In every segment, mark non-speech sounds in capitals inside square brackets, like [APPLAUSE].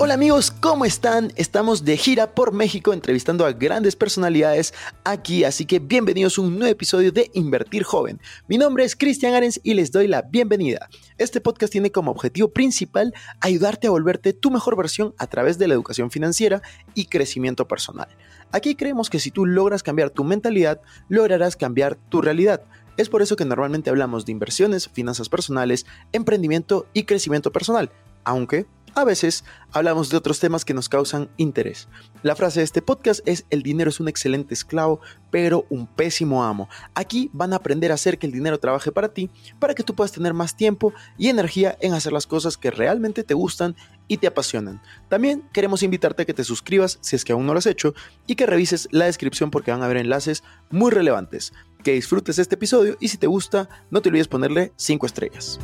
Hola amigos, ¿cómo están? Estamos de gira por México entrevistando a grandes personalidades aquí, así que bienvenidos a un nuevo episodio de Invertir Joven. Mi nombre es Cristian Arens y les doy la bienvenida. Este podcast tiene como objetivo principal ayudarte a volverte tu mejor versión a través de la educación financiera y crecimiento personal. Aquí creemos que si tú logras cambiar tu mentalidad, lograrás cambiar tu realidad. Es por eso que normalmente hablamos de inversiones, finanzas personales, emprendimiento y crecimiento personal, aunque a veces hablamos de otros temas que nos causan interés. La frase de este podcast es el dinero es un excelente esclavo, pero un pésimo amo. Aquí van a aprender a hacer que el dinero trabaje para ti, para que tú puedas tener más tiempo y energía en hacer las cosas que realmente te gustan y te apasionan. También queremos invitarte a que te suscribas si es que aún no lo has hecho y que revises la descripción porque van a haber enlaces muy relevantes. Que disfrutes este episodio y si te gusta, no te olvides ponerle 5 estrellas.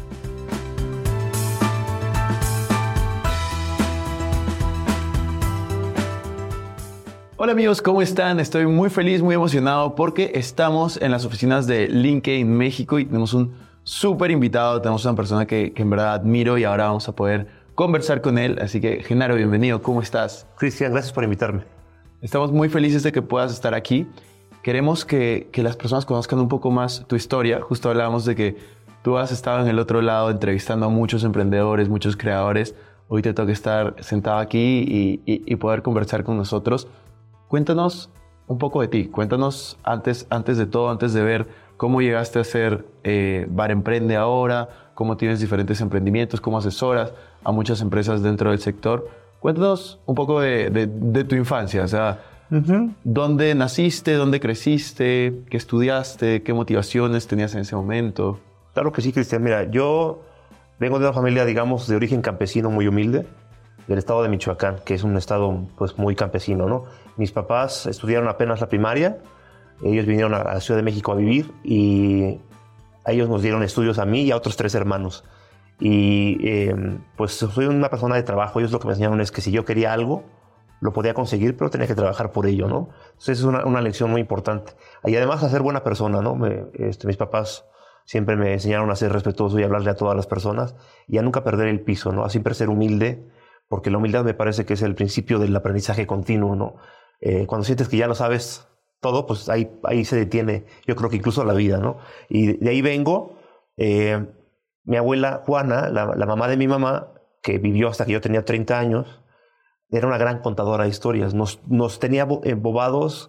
Hola amigos, ¿cómo están? Estoy muy feliz, muy emocionado porque estamos en las oficinas de LinkedIn México y tenemos un súper invitado, tenemos una persona que, en verdad admiro y ahora vamos a poder conversar con él. Así que, Genaro, bienvenido, ¿cómo estás? Cristian, gracias por invitarme. Estamos muy felices de que puedas estar aquí. Queremos que, que las personas conozcan un poco más tu historia. Justo hablábamos de que tú has estado en el otro lado entrevistando a muchos emprendedores, muchos creadores. Hoy te toca estar sentado aquí y, y poder conversar con nosotros. Cuéntanos un poco de ti, cuéntanos antes, antes de todo, antes de ver cómo llegaste a ser eh, Bar Emprende ahora, cómo tienes diferentes emprendimientos, cómo asesoras a muchas empresas dentro del sector. Cuéntanos un poco de, tu infancia, o sea, ¿dónde naciste, dónde creciste, qué estudiaste, qué motivaciones tenías en ese momento? Claro que sí, Cristian. Mira, yo vengo de una familia, digamos, de origen campesino muy humilde del estado de Michoacán, que es un estado pues muy campesino, ¿no? Mis papás estudiaron apenas la primaria, ellos vinieron a la Ciudad de México a vivir y ellos nos dieron estudios a mí y a otros tres hermanos. Y em, pues soy una persona de trabajo, ellos lo que me enseñaron es que si yo quería algo, lo podía conseguir, pero tenía que trabajar por ello, ¿no? Entonces es una, una lección muy importante. Y además a ser buena persona, ¿no? este, mis papás siempre me enseñaron a ser respetuoso y hablarle a todas las personas y a nunca perder el piso, ¿no? A siempre ser humilde, porque la humildad me parece que es el principio del aprendizaje continuo, ¿no? Eh, cuando sientes que ya lo sabes todo, pues ahí, ahí se detiene, yo creo que incluso la vida, ¿no? Y de ahí vengo, eh, mi abuela Juana, la, mamá de mi mamá, que vivió hasta que yo tenía 30 años, era una gran contadora de historias, nos, nos tenía bobados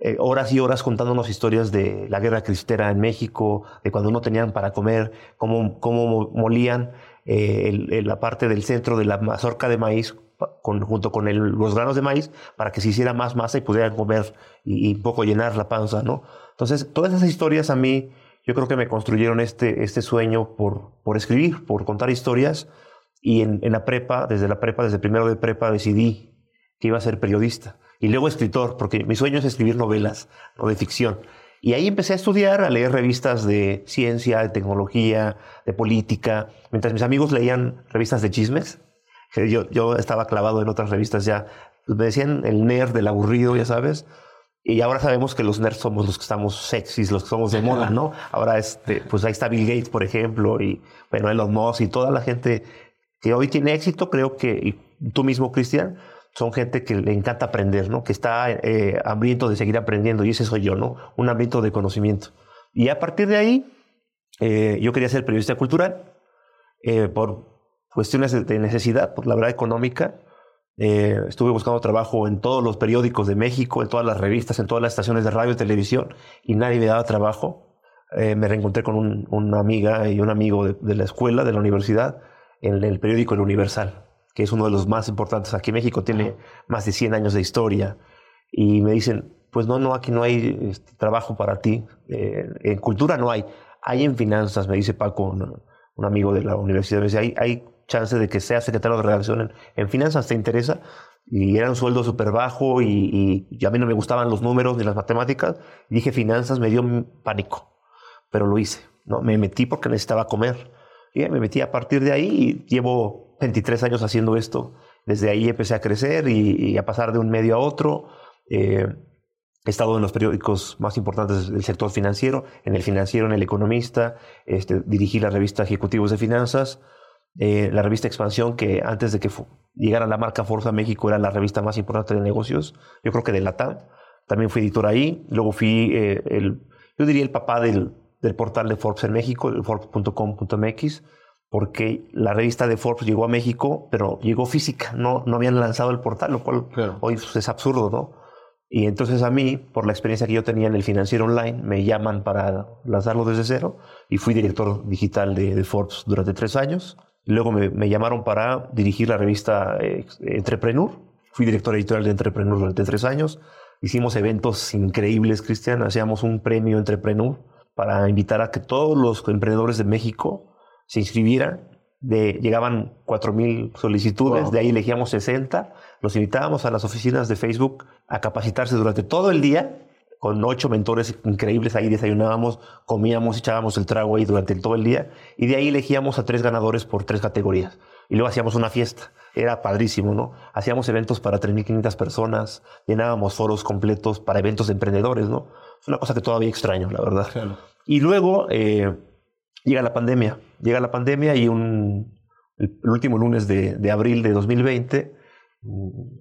eh, horas y horas contándonos historias de la guerra cristera en México, de cuando no tenían para comer, cómo, cómo molían eh, la parte del centro de la mazorca de maíz junto con los granos de maíz para que se hiciera más masa y pudieran comer y, un poco llenar la panza, ¿no? Entonces, todas esas historias a mí, yo creo que me construyeron este, este sueño por, por escribir, por contar historias. Y en, en la prepa, desde la prepa, desde primero de prepa, decidí que iba a ser periodista y luego escritor, porque mi sueño es escribir novelas, no de ficción. Y ahí empecé a estudiar, a leer revistas de ciencia, de tecnología, de política, mientras mis amigos leían revistas de chismes. Yo, yo estaba clavado en otras revistas ya. Me decían el nerd del aburrido, ya sabes. Y ahora sabemos que los nerds somos los que estamos sexys, los que somos de moda, ¿no? [LAUGHS] Ahora, este, pues ahí está Bill Gates, por ejemplo, y bueno, Elon Musk y toda la gente que hoy tiene éxito, creo que, y tú mismo, Cristian, son gente que le encanta aprender, ¿no? Que está eh, hambriento de seguir aprendiendo y ese soy yo, ¿no? Un hambriento de conocimiento. Y a partir de ahí, eh, yo quería ser periodista cultural eh, por cuestiones de necesidad, por la verdad económica. estuve buscando trabajo en todos los periódicos de México, en todas las revistas, en todas las estaciones de radio y televisión y nadie me daba trabajo. me reencontré con una amiga y un amigo de, de la escuela, de la universidad, en el periódico El Universal que es uno de los más importantes aquí en México, tiene más de 100 años de historia. Y me dicen, pues no, no, aquí no hay este, trabajo para ti. Eh, en cultura no hay. Hay en finanzas, me dice Paco, un, amigo de la universidad, me dice, hay, hay chance de que sea secretario de redacción en, finanzas, ¿te interesa? Y era un sueldo súper bajo y, y, a mí no me gustaban los números ni las matemáticas. Dije finanzas, me dio pánico, pero lo hice. ¿no? Me metí porque necesitaba comer. Y me metí a partir de ahí y llevo 23 años haciendo esto. Desde ahí empecé a crecer y, y a pasar de un medio a otro. Eh, He estado en los periódicos más importantes del sector financiero, en el financiero, en el economista, este, dirigí la revista Ejecutivos de Finanzas, eh, la revista Expansión, que antes de que llegara la marca Forza México era la revista más importante de negocios, yo creo que de la TAM. También fui editor ahí, luego fui eh, el, yo diría el papá del, del portal de Forbes en México, el forbes.com.mx, porque la revista de Forbes llegó a México, pero llegó física, no, no habían lanzado el portal, lo cual claro. hoy es absurdo, ¿no? Y entonces a mí, por la experiencia que yo tenía en el financiero online, me llaman para lanzarlo desde cero y fui director digital de, de Forbes durante tres años. Luego me, me, llamaron para dirigir la revista eh, Entrepreneur. Fui director editorial de Entrepreneur durante tres años. Hicimos eventos increíbles, Cristian. Hacíamos un premio Entrepreneur para invitar a que todos los emprendedores de México se inscribieran de, llegaban 4.000 solicitudes, wow. de ahí elegíamos 60, los invitábamos a las oficinas de Facebook a capacitarse durante todo el día, con ocho mentores increíbles, ahí desayunábamos, comíamos, echábamos el trago ahí durante todo el día, y de ahí elegíamos a tres ganadores por tres categorías. Y luego hacíamos una fiesta, era padrísimo, ¿no? Hacíamos eventos para 3.500 personas, llenábamos foros completos para eventos de emprendedores, ¿no? Es una cosa que todavía extraño, la verdad. Claro. Y luego... Eh, llega la pandemia. Llega la pandemia y un, el, último lunes de, de, abril de 2020,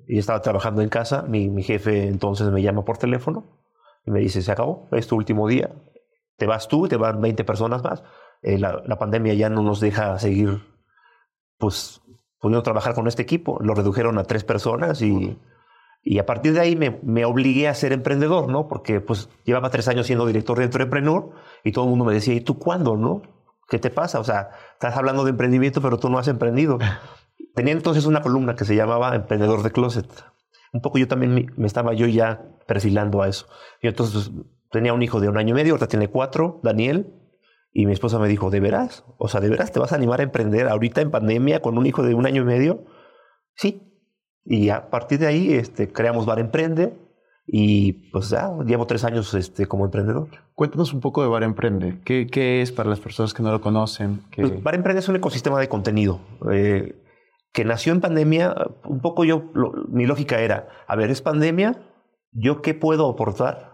y estaba trabajando en casa, mi, mi, jefe entonces me llama por teléfono y me dice, se acabó, es tu último día, te vas tú, te van 20 personas más, eh, la, la, pandemia ya no nos deja seguir, pues, pudiendo trabajar con este equipo, lo redujeron a tres personas y... Y a partir de ahí me, me, obligué a ser emprendedor, ¿no? Porque pues llevaba tres años siendo director de Entrepreneur y todo el mundo me decía, ¿y tú cuándo, no? ¿Qué te pasa? O sea, estás hablando de emprendimiento, pero tú no has emprendido. [LAUGHS] Tenía entonces una columna que se llamaba Emprendedor de Closet. Un poco yo también me, me estaba yo ya perfilando a eso. Y entonces pues, tenía un hijo de un año y medio, ahorita tiene cuatro, Daniel, y mi esposa me dijo, ¿de veras? O sea, ¿de veras te vas a animar a emprender ahorita en pandemia con un hijo de un año y medio? Sí, y a partir de ahí este, creamos Bar Emprende y pues ya llevo tres años este, como emprendedor. Cuéntanos un poco de Bar Emprende. ¿Qué, qué es para las personas que no lo conocen? ¿Qué... Pues Bar Emprende es un ecosistema de contenido eh, que nació en pandemia. Un poco yo, lo, mi lógica era, a ver, es pandemia, ¿yo qué puedo aportar?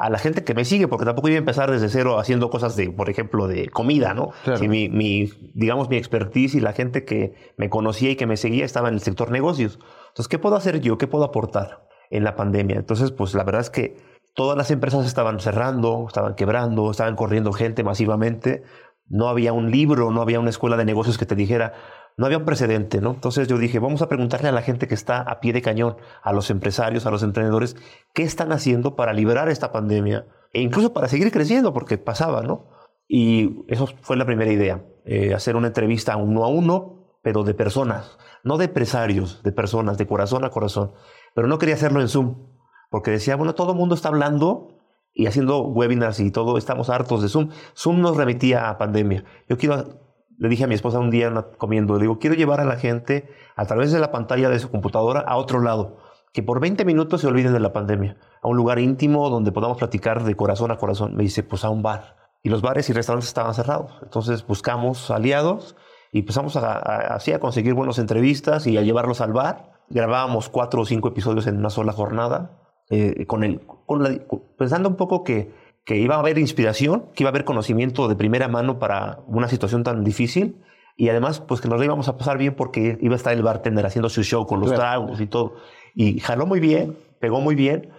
a la gente que me sigue, porque tampoco iba a empezar desde cero haciendo cosas de, por ejemplo, de comida, ¿no? Claro. Si mi, mi, digamos, mi expertise y la gente que me conocía y que me seguía estaba en el sector negocios. Entonces, ¿qué puedo hacer yo? ¿Qué puedo aportar en la pandemia? Entonces, pues la verdad es que todas las empresas estaban cerrando, estaban quebrando, estaban corriendo gente masivamente. No había un libro, no había una escuela de negocios que te dijera, no había un precedente, ¿no? Entonces yo dije, vamos a preguntarle a la gente que está a pie de cañón, a los empresarios, a los emprendedores, qué están haciendo para liberar esta pandemia e incluso para seguir creciendo, porque pasaba, ¿no? Y eso fue la primera idea, eh, hacer una entrevista uno a uno, pero de personas, no de empresarios, de personas, de corazón a corazón. Pero no quería hacerlo en Zoom, porque decía, bueno, todo el mundo está hablando y haciendo webinars y todo, estamos hartos de Zoom. Zoom nos remitía a pandemia. Yo quiero le dije a mi esposa un día comiendo, le digo, quiero llevar a la gente a través de la pantalla de su computadora a otro lado, que por 20 minutos se olviden de la pandemia, a un lugar íntimo donde podamos platicar de corazón a corazón. Me dice, pues a un bar. Y los bares y restaurantes estaban cerrados. Entonces buscamos aliados y empezamos a, a, así a conseguir buenas entrevistas y a llevarlos al bar. Grabábamos cuatro o cinco episodios en una sola jornada, eh, con el, con la, pensando un poco que que iba a haber inspiración, que iba a haber conocimiento de primera mano para una situación tan difícil y además pues que nos la íbamos a pasar bien porque iba a estar el bartender haciendo su show con los claro. tragos y todo. Y jaló muy bien, pegó muy bien.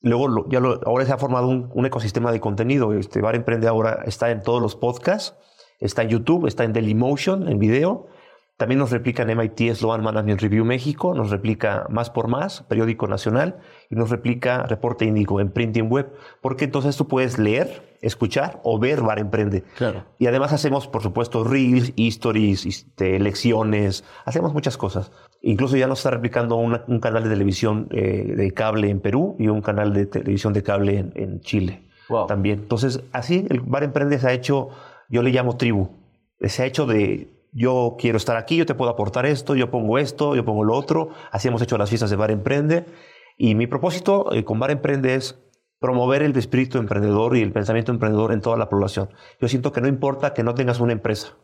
Luego lo, ya lo, ahora se ha formado un, un, ecosistema de contenido. Este Bar Emprende ahora está en todos los podcasts, está en YouTube, está en Dailymotion, en video. También nos replican MIT Sloan Management Review México, nos replica Más por Más, periódico nacional, y nos replica Reporte Índigo en printing web, porque entonces tú puedes leer, escuchar o ver Bar Emprende. Claro. Y además hacemos, por supuesto, reels, stories, este, lecciones, hacemos muchas cosas. Incluso ya nos está replicando una- un canal de televisión eh, de cable en Perú y un canal de televisión de cable en, en Chile Wow. también. Entonces, así el Bar Emprende se ha hecho, yo le llamo tribu, se ha hecho de yo quiero estar aquí, yo te puedo aportar esto, yo pongo esto, yo pongo lo otro. Así hemos hecho las fiestas de Bar Emprende. Y mi propósito eh, con Bar Emprende es promover el espíritu emprendedor y el pensamiento emprendedor en toda la población. Yo siento que no importa que no tengas una empresa.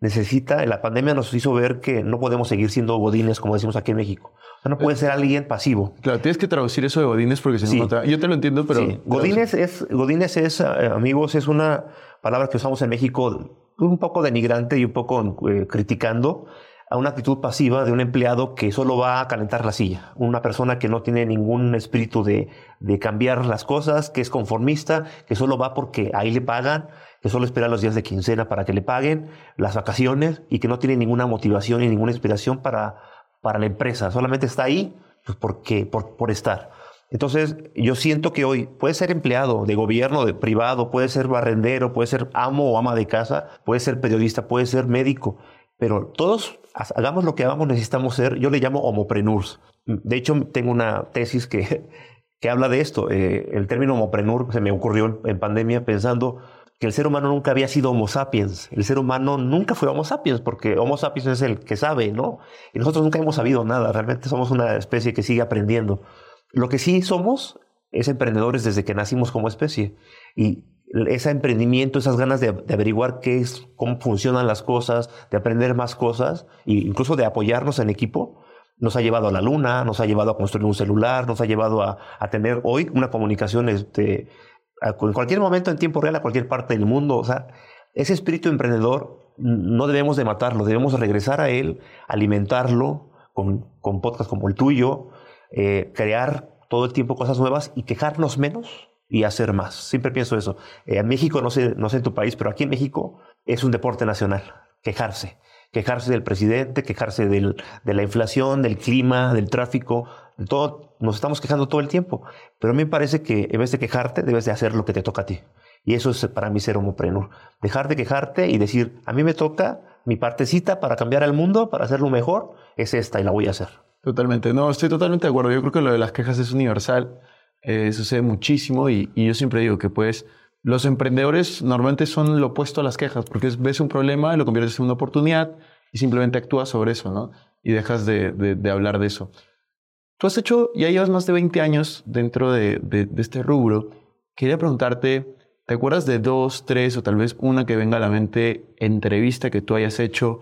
Necesita, la pandemia nos hizo ver que no podemos seguir siendo godines, como decimos aquí en México. O sea, no puedes ser alguien pasivo. Claro, tienes que traducir eso de Godines porque si Sí. no, yo te lo entiendo, pero... Sí, Godines es, Godines es, eh, amigos, es una palabra que usamos en México un poco denigrante y un poco eh, criticando a una actitud pasiva de un empleado que solo va a calentar la silla. Una persona que no tiene ningún espíritu de, de cambiar las cosas, que es conformista, que solo va porque ahí le pagan, que solo espera los días de quincena para que le paguen, las vacaciones y que no tiene ninguna motivación y ninguna inspiración para, para la empresa. Solamente está ahí pues, porque, por, por estar. Entonces, yo siento que hoy puede ser empleado de gobierno, de privado, puede ser barrendero, puede ser amo o ama de casa, puede ser periodista, puede ser médico, pero todos ha- hagamos lo que hagamos, necesitamos ser, yo le llamo homopreneurs. De hecho, tengo una tesis que, [LAUGHS] que habla de esto. Eh, el término homopreneur se me ocurrió en, en pandemia pensando que el ser humano nunca había sido Homo sapiens. El ser humano nunca fue Homo sapiens, porque Homo sapiens es el que sabe, ¿no? Y nosotros nunca hemos sabido nada. Realmente somos una especie que sigue aprendiendo. Lo que sí somos es emprendedores desde que nacimos como especie. Y ese emprendimiento, esas ganas de, averiguar qué es, cómo funcionan las cosas, de aprender más cosas, e incluso de apoyarnos en equipo, nos ha llevado a la luna, nos ha llevado a construir un celular, nos ha llevado a, tener hoy una comunicación este, a- en cualquier momento en tiempo real a cualquier parte del mundo. O sea, ese espíritu emprendedor no debemos de matarlo, debemos regresar a él, alimentarlo con, con podcasts como el tuyo, eh, crear todo el tiempo cosas nuevas y quejarnos menos y hacer más. Siempre pienso eso. Eh, en México, no sé, no sé en tu país, pero aquí en México es un deporte nacional, quejarse. Quejarse del presidente, quejarse del- de la inflación, del clima, del tráfico, de todo. Nos estamos quejando todo el tiempo. Pero a mí me parece que en vez de quejarte, debes de hacer lo que te toca a ti. Y eso es para mí ser homopreneur. Dejar de quejarte y decir, a mí me toca mi partecita para cambiar al mundo, para hacerlo mejor, es esta y la voy a hacer. Totalmente, no, estoy totalmente de acuerdo. Yo creo que lo de las quejas es universal, eh, sucede muchísimo y, yo siempre digo que pues los emprendedores normalmente son lo opuesto a las quejas, porque es- ves un problema y lo conviertes en una oportunidad y simplemente actúas sobre eso, ¿no? Y dejas de, de- de hablar de eso. Tú has hecho, ya llevas más de 20 años dentro de, de- de este rubro. Quería preguntarte, ¿te acuerdas de dos, tres o tal vez una que venga a la mente entrevista que tú hayas hecho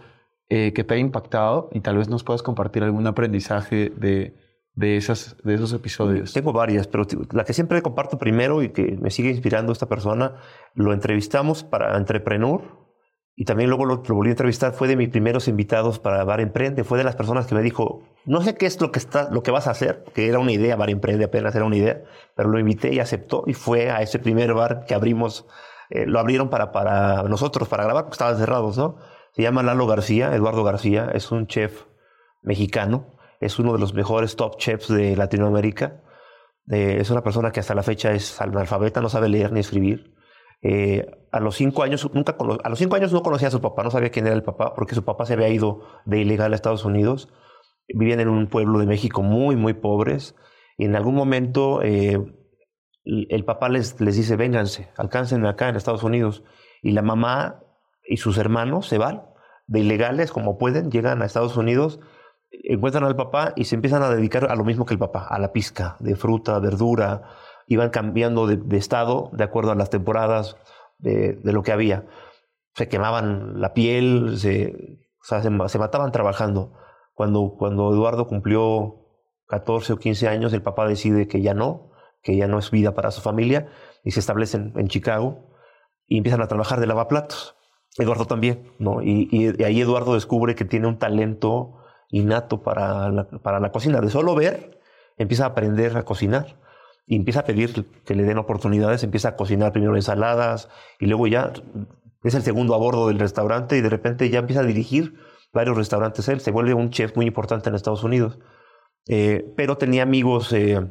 eh, que te haya impactado y tal vez nos puedas compartir algún aprendizaje de, de, esas, de esos episodios? Tengo varias, pero la que siempre comparto primero y que me sigue inspirando esta persona, lo entrevistamos para Entrepreneur y también luego lo, lo volví a entrevistar, fue de mis primeros invitados para Bar Emprende, fue de las personas que me dijo, no sé qué es lo que, está, lo que vas a hacer, que era una idea, Bar Emprende apenas era una idea, pero lo invité y aceptó y fue a ese primer bar que abrimos, eh, lo abrieron para, para nosotros, para grabar, porque estaban cerrados, ¿no? Se llama Lalo García, Eduardo García, es un chef mexicano, es uno de los mejores top chefs de Latinoamérica. Eh, es una persona que hasta la fecha es analfabeta, no sabe leer ni escribir. Eh, a los cinco años nunca a los cinco años no conocía a su papá, no sabía quién era el papá, porque su papá se había ido de ilegal a Estados Unidos. Vivían en un pueblo de México muy, muy pobres. Y en algún momento eh, el papá les, les dice, vénganse, alcáncenme acá en Estados Unidos. Y la mamá y sus hermanos se van de ilegales como pueden, llegan a Estados Unidos, encuentran al papá y se empiezan a dedicar a lo mismo que el papá, a la pizca de fruta, verdura, iban cambiando de, estado de acuerdo a las temporadas de, lo que había. Se quemaban la piel, se, se, se mataban trabajando. Cuando, cuando Eduardo cumplió 14 o 15 años, el papá decide que ya no, que ya no es vida para su familia y se establecen en Chicago y empiezan a trabajar de lavaplatos. Eduardo también, ¿no? Y, ahí Eduardo descubre que tiene un talento innato para la, para la cocina. De solo ver, empieza a aprender a cocinar y empieza a pedir que le den oportunidades, empieza a cocinar primero ensaladas y luego ya es el segundo a bordo del restaurante y de repente ya empieza a dirigir varios restaurantes él, se vuelve un chef muy importante en Estados Unidos. Eh, pero tenía amigos, eh,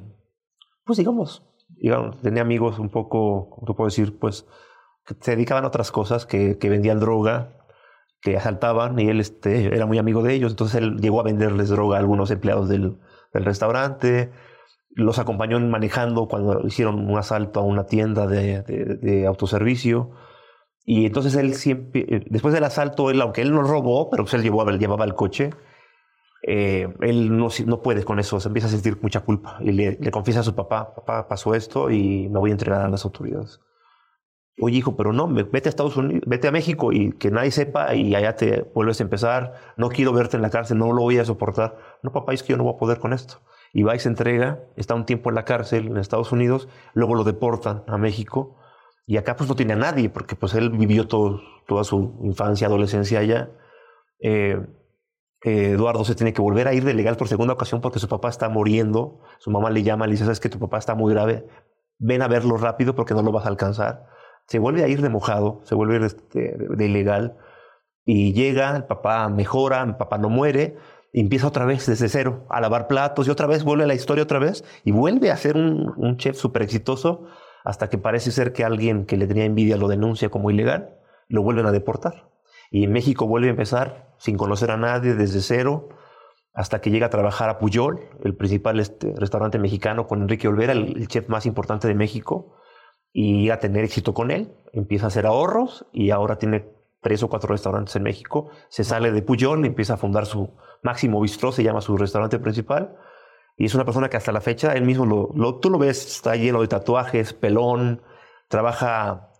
pues digamos, digamos, tenía amigos un poco, ¿cómo te puedo decir? Pues se dedicaban a otras cosas, que, vendían droga, que asaltaban y él este, era muy amigo de ellos, entonces él llegó a venderles droga a algunos empleados del, del restaurante, los acompañó manejando cuando hicieron un asalto a una tienda de, de, autoservicio. Y entonces él siempre, eh, después del asalto, él, aunque él no robó, pero pues él llevaba, llevaba el coche, eh, él no, no puede con eso, se empieza a sentir mucha culpa y le, le, confiesa a su papá, papá, pasó esto y me voy a entregar a las autoridades. Oye, hijo, pero no, vete a Estados Unidos, vete a México y que nadie sepa y allá te vuelves a empezar. No quiero verte en la cárcel, no lo voy a soportar. No, papá, es que yo no voy a poder con esto. Y va y se entrega, está un tiempo en la cárcel en Estados Unidos, luego lo deportan a México y acá pues no tiene a nadie, porque pues él vivió todo, toda su infancia, adolescencia allá. Eh, eh, Eduardo se tiene que volver a ir de legal por segunda ocasión porque su papá está muriendo. Su mamá le llama, le dice, sabes que tu papá está muy grave, ven a verlo rápido porque no lo vas a alcanzar. Se vuelve a ir de mojado, se vuelve este, de ilegal y llega, el papá mejora, el papá no muere, y empieza otra vez desde cero a lavar platos y otra vez vuelve la historia otra vez y vuelve a ser un, chef súper exitoso hasta que parece ser que alguien que le tenía envidia lo denuncia como ilegal, lo vuelven a deportar. Y en México vuelve a empezar sin conocer a nadie, desde cero, hasta que llega a trabajar a Puyol, el principal este, restaurante mexicano, con Enrique Olvera, el, chef más importante de México, y a tener éxito con él. Empieza a hacer ahorros y ahora tiene tres o cuatro restaurantes en México. Se sale de Puyol empieza a fundar su Máximo Bistró, se llama su restaurante principal y es una persona que hasta la fecha, él mismo, lo, lo, tú lo ves, está lleno de tatuajes, pelón, trabaja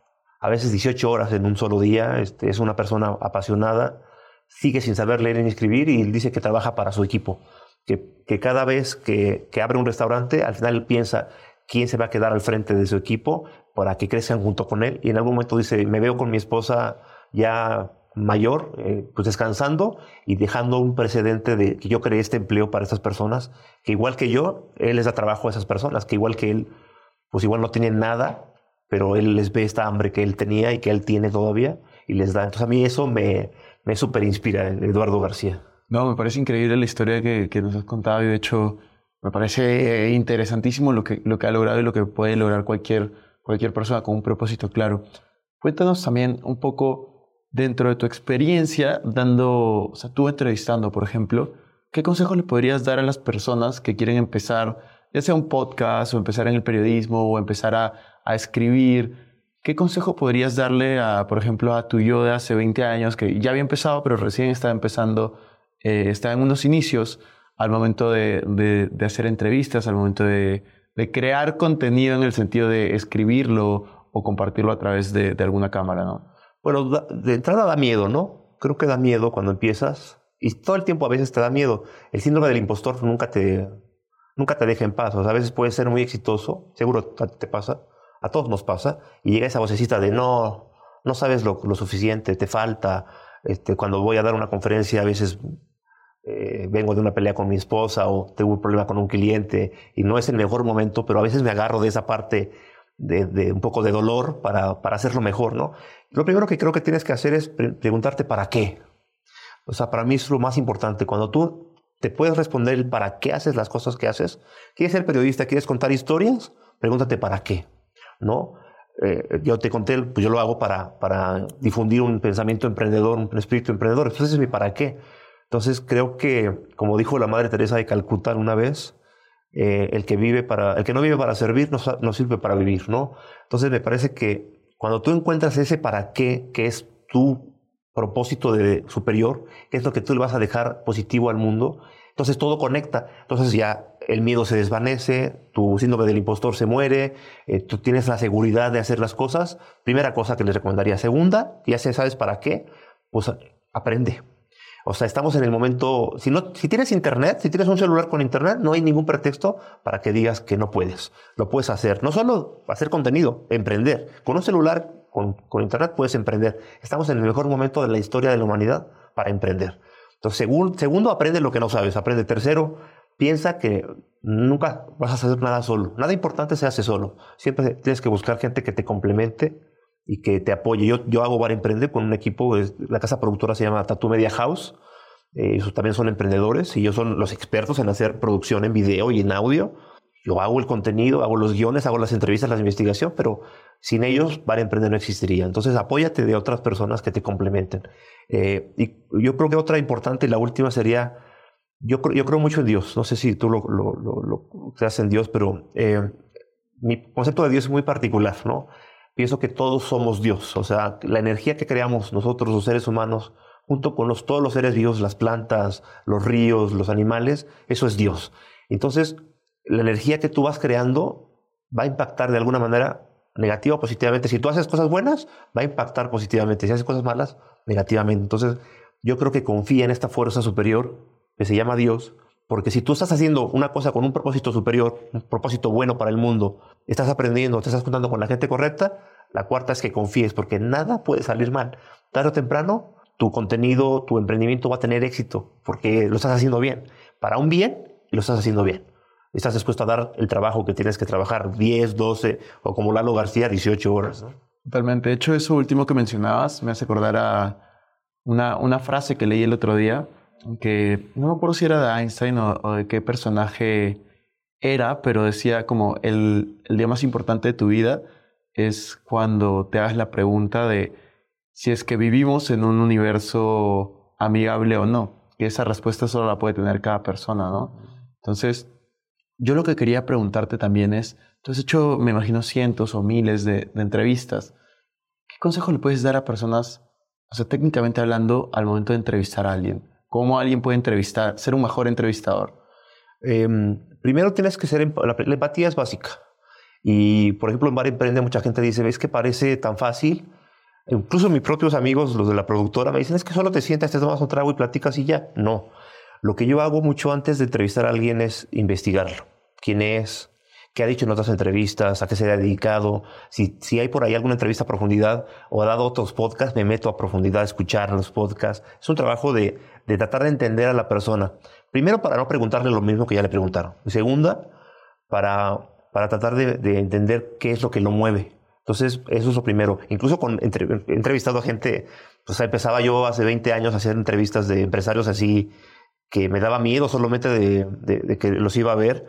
a veces 18 horas en un solo día, este, es una persona apasionada, sigue sin saber leer ni escribir y dice que trabaja para su equipo, que, que cada vez que, que abre un restaurante, al final piensa quién se va a quedar al frente de su equipo para que crezcan junto con él. Y en algún momento dice, me veo con mi esposa ya mayor, eh, pues descansando y dejando un precedente de que yo creé este empleo para estas personas, que igual que yo, él les da trabajo a esas personas, que igual que él, pues igual no tienen nada, pero él les ve esta hambre que él tenía y que él tiene todavía y les da. Entonces a mí eso me, me súper inspira, Eduardo García. No, me parece increíble la historia que, que, nos has contado y de hecho me parece interesantísimo lo que, lo que ha logrado y lo que puede lograr cualquier, cualquier persona con un propósito claro. Cuéntanos también un poco dentro de tu experiencia, dando, o sea, tú entrevistando, por ejemplo, ¿qué consejo le podrías dar a las personas que quieren empezar, ya sea un podcast o empezar en el periodismo o empezar a, a escribir? ¿Qué consejo podrías darle, a, por ejemplo, a tu yo de hace 20 años, que ya había empezado, pero recién estaba empezando, eh, estaba en unos inicios, al momento de, de, hacer entrevistas, al momento de, de, crear contenido en el sentido de escribirlo o compartirlo a través de, de alguna cámara, ¿no? Bueno, de entrada da miedo, ¿no? Creo que da miedo cuando empiezas y todo el tiempo a veces te da miedo. El síndrome del impostor nunca te, nunca te deja en paz. O sea, a veces puedes ser muy exitoso, seguro te pasa, a todos nos pasa, y llega esa vocecita de no, no sabes lo, lo suficiente, te falta. Este, cuando voy a dar una conferencia, a veces eh, vengo de una pelea con mi esposa o tengo un problema con un cliente y no es el mejor momento, pero a veces me agarro de esa parte de, de un poco de dolor para, para hacerlo mejor, ¿no? Lo primero que creo que tienes que hacer es pre preguntarte para qué. O sea, para mí es lo más importante. Cuando tú te puedes responder el para qué haces las cosas que haces, quieres ser periodista, quieres contar historias, pregúntate para qué, ¿no? Eh, yo te conté, pues yo lo hago para, para difundir un pensamiento emprendedor, un espíritu emprendedor. Entonces es mi para qué. Entonces creo que, como dijo la Madre Teresa de Calcuta una vez, eh, el que vive para, el que no vive para servir no, no sirve para vivir, ¿no? Entonces me parece que cuando tú encuentras ese para qué, que es tu propósito de superior, que es lo que tú le vas a dejar positivo al mundo, entonces todo conecta. Entonces ya el miedo se desvanece, tu síndrome del impostor se muere, eh, tú tienes la seguridad de hacer las cosas. Primera cosa que les recomendaría. Segunda, ya sabes para qué, pues aprende. O sea, estamos en el momento, si, no, si tienes internet, si tienes un celular con internet, no hay ningún pretexto para que digas que no puedes. Lo puedes hacer. No solo hacer contenido, emprender. Con un celular, con, con internet puedes emprender. Estamos en el mejor momento de la historia de la humanidad para emprender. Entonces, segundo, aprende lo que no sabes. Aprende. Tercero, piensa que nunca vas a hacer nada solo. Nada importante se hace solo. Siempre tienes que buscar gente que te complemente y que te apoye. Yo, yo hago Bar Emprende con un equipo, la casa productora se llama Tattoo Media House, eh, también son emprendedores y ellos son los expertos en hacer producción en video y en audio. Yo hago el contenido, hago los guiones, hago las entrevistas, la investigación, pero sin ellos Vale Emprender no existiría. Entonces apóyate de otras personas que te complementen. Eh, y yo creo que otra importante, y la última sería, yo, yo creo mucho en Dios. No sé si tú lo, lo, lo, creas en Dios, pero eh, mi concepto de Dios es muy particular, ¿no? Pienso que todos somos Dios. O sea, la energía que creamos nosotros, los seres humanos, junto con los, todos los seres vivos, las plantas, los ríos, los animales, eso es Dios. Entonces, la energía que tú vas creando va a impactar de alguna manera negativa o positivamente. Si tú haces cosas buenas, va a impactar positivamente. Si haces cosas malas, negativamente. Entonces, yo creo que confía en esta fuerza superior que se llama Dios, porque si tú estás haciendo una cosa con un propósito superior, un propósito bueno para el mundo, estás aprendiendo, te estás juntando con la gente correcta, la cuarta es que confíes, porque nada puede salir mal. Tarde o temprano, tu contenido, tu emprendimiento va a tener éxito, porque lo estás haciendo bien. Para un bien, lo estás haciendo bien estás dispuesto a dar el trabajo que tienes que trabajar, 10, 12 o como Lalo García, 18 horas. Totalmente. De hecho, eso último que mencionabas me hace acordar a una, una frase que leí el otro día, que no me acuerdo si era de Einstein o, de qué personaje era, pero decía como el, el día más importante de tu vida es cuando te hagas la pregunta de si es que vivimos en un universo amigable o no. Y esa respuesta solo la puede tener cada persona, ¿no? Entonces, yo lo que quería preguntarte también es, tú has hecho, me imagino, cientos o miles de, entrevistas. ¿Qué consejo le puedes dar a personas, o sea, técnicamente hablando, al momento de entrevistar a alguien? ¿Cómo alguien puede entrevistar, ser un mejor entrevistador? Em, primero tienes que ser, la, empatía es básica. Y, por ejemplo, en Bar Emprende mucha gente dice, ¿ves que parece tan fácil? Incluso mis propios amigos, los de la productora, me dicen, es que solo te sientas, te tomas un trago y platicas y ya. No. Lo que yo hago mucho antes de entrevistar a alguien es investigarlo. ¿Quién es? ¿Qué ha dicho en otras entrevistas? ¿A qué se ha dedicado? Si, si hay por ahí alguna entrevista a profundidad o ha dado otros podcasts, me meto a profundidad a escuchar los podcasts. Es un trabajo de, de tratar de entender a la persona. Primero, para no preguntarle lo mismo que ya le preguntaron. Y segunda, para, para tratar de, de entender qué es lo que lo mueve. Entonces, eso es lo primero. Incluso con, he entrevistado a gente, pues empezaba yo hace 20 años a hacer entrevistas de empresarios así que me daba miedo solamente de, que los iba a ver.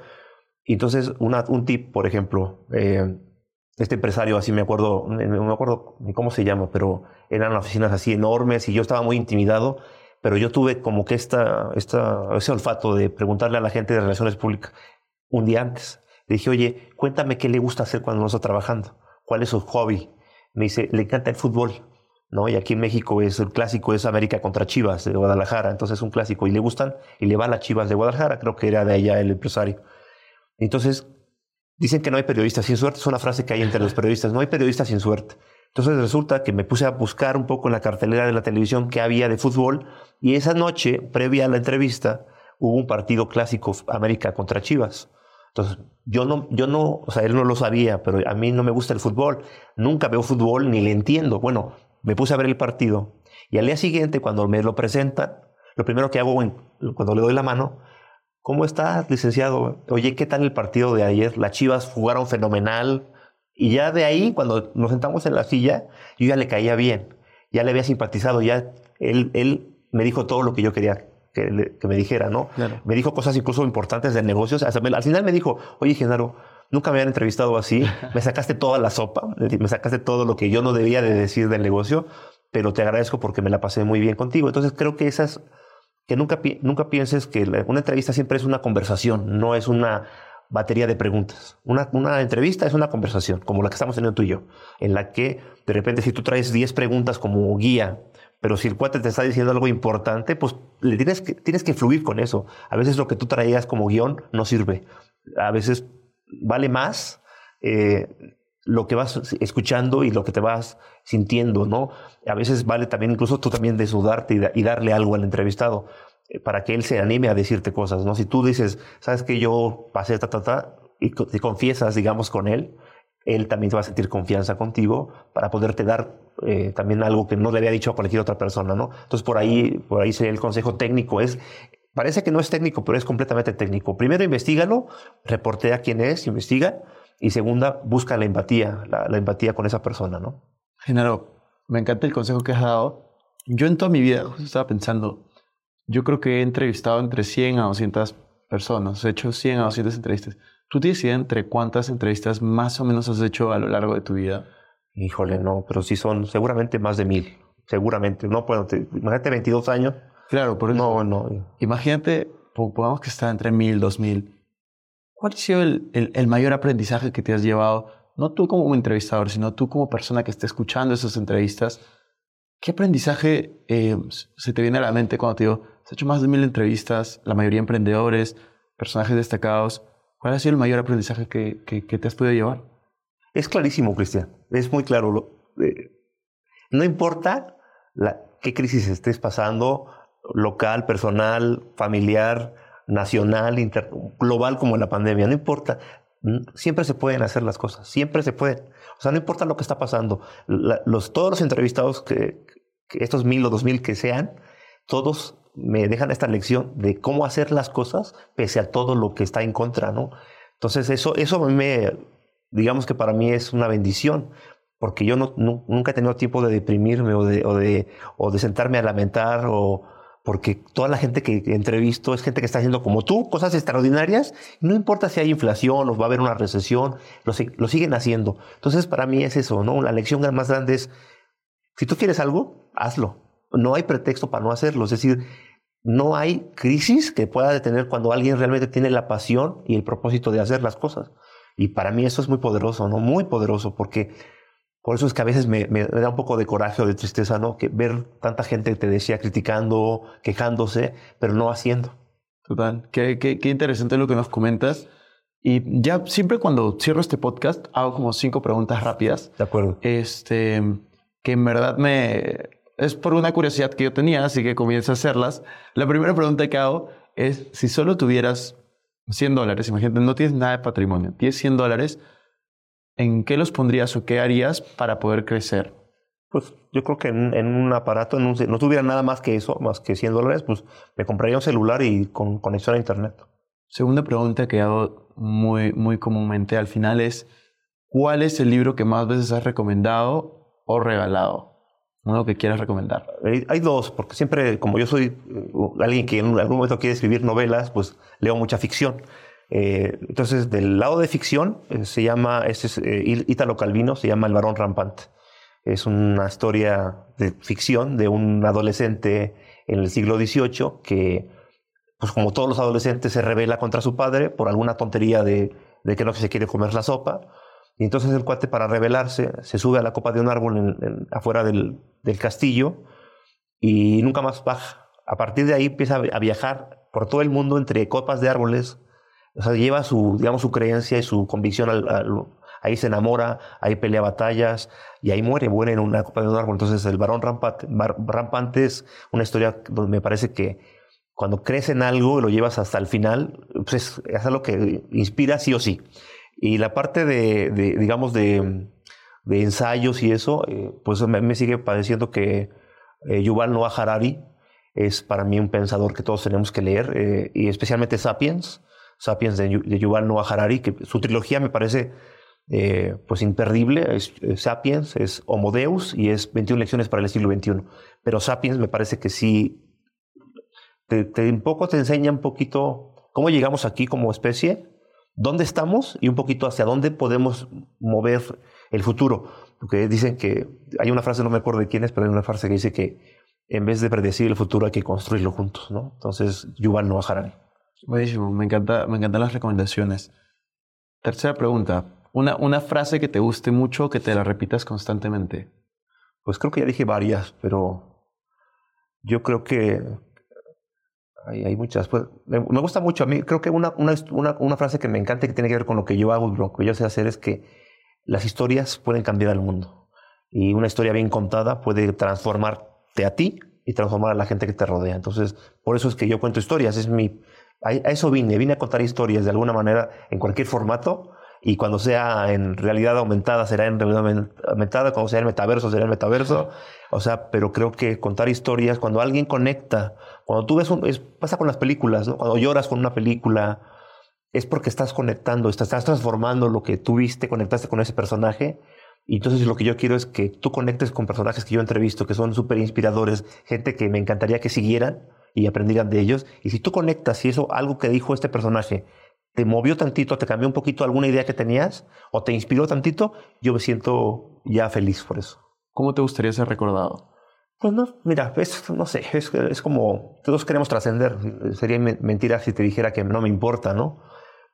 Y entonces, un tip, por ejemplo, eh, este empresario, así me acuerdo, no me acuerdo ni cómo se llama, pero eran oficinas así enormes y yo estaba muy intimidado, pero yo tuve como que esta, esta, ese olfato de preguntarle a la gente de relaciones públicas un día antes. Le dije, oye, cuéntame qué le gusta hacer cuando no está trabajando, cuál es su hobby. Me dice, le encanta el fútbol. ¿no? Y aquí en México es el clásico es América contra Chivas de Guadalajara, entonces es un clásico y le gustan y le va a las Chivas de Guadalajara, creo que era de allá el empresario. Entonces, dicen que no hay periodistas sin suerte, es una frase que hay entre los periodistas, no hay periodistas sin suerte. Entonces resulta que me puse a buscar un poco en la cartelera de la televisión que había de fútbol y esa noche, previa a la entrevista, hubo un partido clásico América contra Chivas. Entonces, yo no, yo no, o sea, él no lo sabía, pero a mí no me gusta el fútbol. Nunca veo fútbol ni le entiendo. Bueno, me puse a ver el partido y al día siguiente, cuando me lo presentan, lo primero que hago cuando le doy la mano, ¿cómo estás, licenciado? Oye, ¿qué tal el partido de ayer? Las Chivas jugaron fenomenal. Y ya de ahí, cuando nos sentamos en la silla, yo ya le caía bien, ya le había simpatizado, ya él, él me dijo todo lo que yo quería que, me dijera, ¿no? Me dijo cosas incluso importantes de negocios. al final me dijo, oye, Genaro, Nunca me habían entrevistado así. [LAUGHS] Me sacaste toda la sopa, me sacaste todo lo que yo no debía de decir del negocio, pero te agradezco porque me la pasé muy bien contigo. Entonces creo que esas, que nunca, nunca pienses que una entrevista siempre es una conversación, no es una batería de preguntas. Una, una entrevista es una conversación, como la que estamos teniendo tú y yo, en la que de repente si tú traes 10 preguntas como guía, pero si el cuate te está diciendo algo importante, pues le tienes que, tienes que fluir con eso. A veces lo que tú traías como guion no sirve. A veces vale más eh, lo que vas escuchando y lo que te vas sintiendo, ¿no? A veces vale también incluso tú también desnudarte y, darle algo al entrevistado para que él se anime a decirte cosas, ¿no? Si tú dices, sabes que yo pasé ta, ta, ta, y te confiesas, digamos, con él, él también te va a sentir confianza contigo para poderte dar eh, también algo que no le había dicho a cualquier otra persona, ¿no? Entonces por ahí, por ahí sería el consejo técnico, es Parece que no es técnico, pero es completamente técnico. Primero, investigalo, reportea quién es, investiga. Y segunda, busca la empatía, la, empatía con esa persona, ¿no? Genaro, me encanta el consejo que has dado. Yo en toda mi vida estaba pensando, yo creo que he entrevistado entre 100 a 200 personas, he hecho 100 a 200 entrevistas. ¿Tú tienes idea entre cuántas entrevistas más o menos has hecho a lo largo de tu vida? Híjole, no, pero sí son seguramente más de mil, seguramente. No, puedo. imagínate 22 años. Claro, por eso. No, no. Imagínate, pongamos que está entre mil, dos mil. ¿Cuál ha sido el, el, mayor aprendizaje que te has llevado? No tú como entrevistador, sino tú como persona que esté escuchando esas entrevistas. ¿Qué aprendizaje eh, se te viene a la mente cuando te digo, has hecho más de mil entrevistas, la mayoría emprendedores, personajes destacados? ¿Cuál ha sido el mayor aprendizaje que, que, te has podido llevar? Es clarísimo, Cristian. Es muy claro. Eh, no importa qué crisis estés pasando, local, personal, familiar, nacional, global como la pandemia, no importa. Siempre se pueden hacer las cosas, siempre se pueden. O sea, no importa lo que está pasando. todos los entrevistados, que estos mil o dos mil que sean, todos me dejan esta lección de cómo hacer las cosas pese a todo lo que está en contra, ¿no? Entonces eso, eso me, digamos que para mí es una bendición, porque yo no, nunca he tenido tiempo de deprimirme o de, o de, sentarme a lamentar o porque toda la gente que entrevisto es gente que está haciendo como tú, cosas extraordinarias, no importa si hay inflación o va a haber una recesión, lo, lo siguen haciendo. Entonces para mí es eso, ¿no? La lección más grande es, si tú quieres algo, hazlo no hay pretexto para no hacerlo. Es decir, no hay crisis que pueda detener cuando alguien realmente tiene la pasión y el propósito de hacer las cosas. Y para mí eso es muy poderoso, ¿no? Muy poderoso, porque por eso es que a veces me, da un poco de coraje o de tristeza, ¿no? Que ver tanta gente, te decía, criticando, quejándose, pero no haciendo. Total. Qué, qué, qué interesante lo que nos comentas. Y ya siempre cuando cierro este podcast hago como cinco preguntas rápidas. De acuerdo. Este, que en verdad me, es por una curiosidad que yo tenía, así que comienzo a hacerlas. La primera pregunta que hago es, si solo tuvieras 100 dólares, imagínate, no tienes nada de patrimonio, tienes 100 dólares, ¿en qué los pondrías o qué harías para poder crecer? Pues yo creo que en, un aparato, no tuviera nada más que eso, más que 100 dólares, pues me compraría un celular y con conexión a Internet. Segunda pregunta que hago muy, muy comúnmente al final es, ¿cuál es el libro que más veces has recomendado o regalado? Uno que quieras recomendar. Hay, dos, porque siempre, como yo soy uh, alguien que en algún momento quiere escribir novelas, pues leo mucha ficción. Eh, entonces, del lado de ficción, eh, se llama, este es eh, Ítalo Calvino, se llama El varón rampante. Es una historia de ficción de un adolescente en el siglo XVIII que, pues como todos los adolescentes, se revela contra su padre por alguna tontería de, de que no se quiere comer la sopa y entonces el cuate, para rebelarse, se sube a la copa de un árbol afuera del, castillo y nunca más baja. A partir de ahí empieza a viajar por todo el mundo entre copas de árboles. O sea, lleva su, digamos, su creencia y su convicción ahí se enamora, ahí pelea batallas y ahí muere, muere en una copa de un árbol. Entonces el varón rampante, rampante es una historia donde me parece que cuando crees en algo y lo llevas hasta el final, pues es, es algo que inspira sí o sí. Y la parte de, digamos, de, ensayos y eso, eh, pues me, sigue pareciendo que eh, Yuval Noah Harari es para mí un pensador que todos tenemos que leer, eh, y especialmente Sapiens, Sapiens de, Yuval Noah Harari, que su trilogía me parece pues imperdible. Es, Sapiens, es Homo Deus y es 21 lecciones para el siglo XXI. Pero Sapiens me parece que sí, un poco te enseña un poquito cómo llegamos aquí como especie dónde estamos y un poquito hacia dónde podemos mover el futuro. Porque dicen que, hay una frase, no me acuerdo de quién es, pero hay una frase que dice que en vez de predecir el futuro hay que construirlo juntos, ¿no? Entonces, Yuval Noah Harari. Buenísimo, me, encanta, me encantan las recomendaciones. Tercera pregunta, una, una frase que te guste mucho, que te la repitas constantemente. Pues creo que ya dije varias, pero yo creo que hay, hay muchas. Pues, me, gusta mucho a mí. Creo que una, una, una, una, frase que me encanta y que tiene que ver con lo que yo hago, lo que yo sé hacer es que las historias pueden cambiar el mundo. Y una historia bien contada puede transformarte a ti y transformar a la gente que te rodea. Entonces, por eso es que yo cuento historias. Es mi, a, eso vine. Vine a contar historias de alguna manera en cualquier formato y cuando sea en realidad aumentada será en realidad aumentada, cuando sea en metaverso será en metaverso. O sea, pero creo que contar historias, cuando alguien conecta, cuando tú ves, un, pasa con las películas, ¿no? cuando lloras con una película, es porque estás conectando, estás, transformando lo que tú viste, conectaste con ese personaje. Y entonces lo que yo quiero es que tú conectes con personajes que yo entrevisto, que son súper inspiradores, gente que me encantaría que siguieran y aprendieran de ellos. Y si tú conectas, si eso, algo que dijo este personaje, te movió tantito, te cambió un poquito alguna idea que tenías o te inspiró tantito, yo me siento ya feliz por eso. ¿Cómo te gustaría ser recordado? Pues no, mira, es, no sé, es, es como todos queremos trascender. Sería mentira si te dijera que no me importa, ¿no?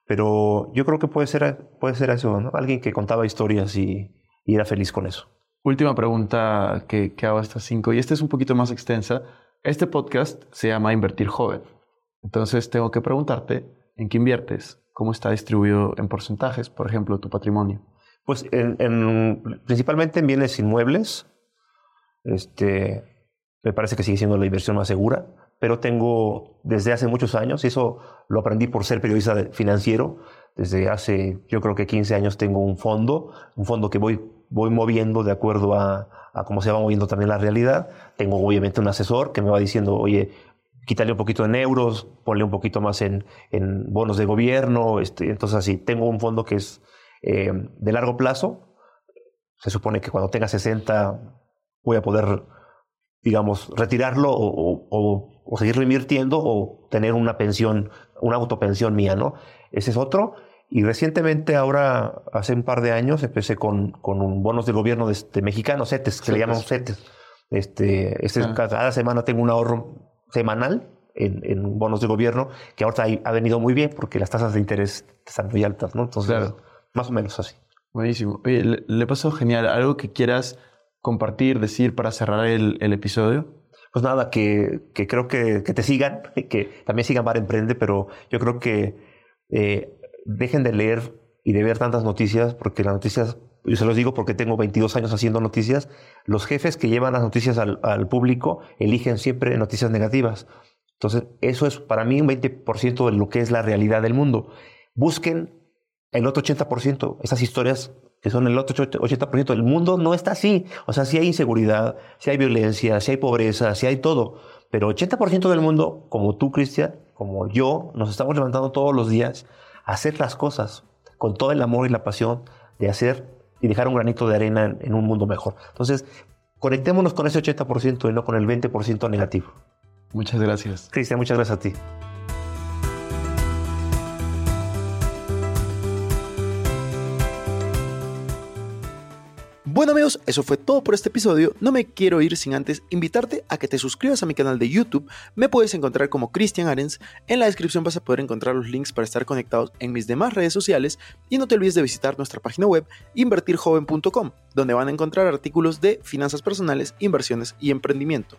Pero yo creo que puede ser, puede ser eso, ¿no? Alguien que contaba historias y, y era feliz con eso. Última pregunta que, que hago estas cinco, y esta es un poquito más extensa. Este podcast se llama Invertir Joven. Entonces tengo que preguntarte, ¿en qué inviertes? ¿Cómo está distribuido en porcentajes, por ejemplo, tu patrimonio? Pues en, principalmente en bienes inmuebles. Este, me parece que sigue siendo la inversión más segura, pero tengo desde hace muchos años, y eso lo aprendí por ser periodista financiero, desde hace yo creo que 15 años tengo un fondo, un fondo que voy, voy moviendo de acuerdo a, a cómo se va moviendo también la realidad. Tengo obviamente un asesor que me va diciendo, oye, quítale un poquito en euros, ponle un poquito más en, en bonos de gobierno. Este, entonces así, tengo un fondo que es eh, de largo plazo. Se supone que cuando tenga 60 voy a poder, digamos, retirarlo o, o, o seguir invirtiendo o tener una pensión, una autopensión mía, ¿no? Ese es otro. Y recientemente, ahora, hace un par de años, empecé con, con un bonos del gobierno de, este, mexicano, CETES, que le llamamos CETES. Este, este ah. Cada semana tengo un ahorro semanal en, en bonos de gobierno, que ahorita ha venido muy bien porque las tasas de interés están muy altas, ¿no? Entonces, más o menos así. Buenísimo. Oye, le, pasó genial. ¿Algo que quieras compartir, decir para cerrar el, el episodio? Pues nada, que, que creo que, que, te sigan, [LAUGHS] que también sigan Bar Emprende, pero yo creo que eh, dejen de leer y de ver tantas noticias, porque las noticias, yo se los digo porque tengo 22 años haciendo noticias, los jefes que llevan las noticias al, al público eligen siempre noticias negativas. Entonces, eso es para mí un 20% de lo que es la realidad del mundo. Busquen el otro 80%, esas historias que son el otro 80%. El mundo no está así. O sea, si hay inseguridad, si hay violencia, si hay pobreza, si hay todo. Pero 80% del mundo, como tú, Cristian, como yo, nos estamos levantando todos los días a hacer las cosas con todo el amor y la pasión de hacer y dejar un granito de arena en, en un mundo mejor. Entonces, conectémonos con ese 80% y no con el 20% negativo. Muchas gracias. Cristian, muchas gracias a ti. Bueno amigos, eso fue todo por este episodio. No me quiero ir sin antes invitarte a que te suscribas a mi canal de YouTube. Me puedes encontrar como Cristian Arens. En la descripción vas a poder encontrar los links para estar conectados en mis demás redes sociales. Y no te olvides de visitar nuestra página web invertirjoven.com, donde van a encontrar artículos de finanzas personales, inversiones y emprendimiento.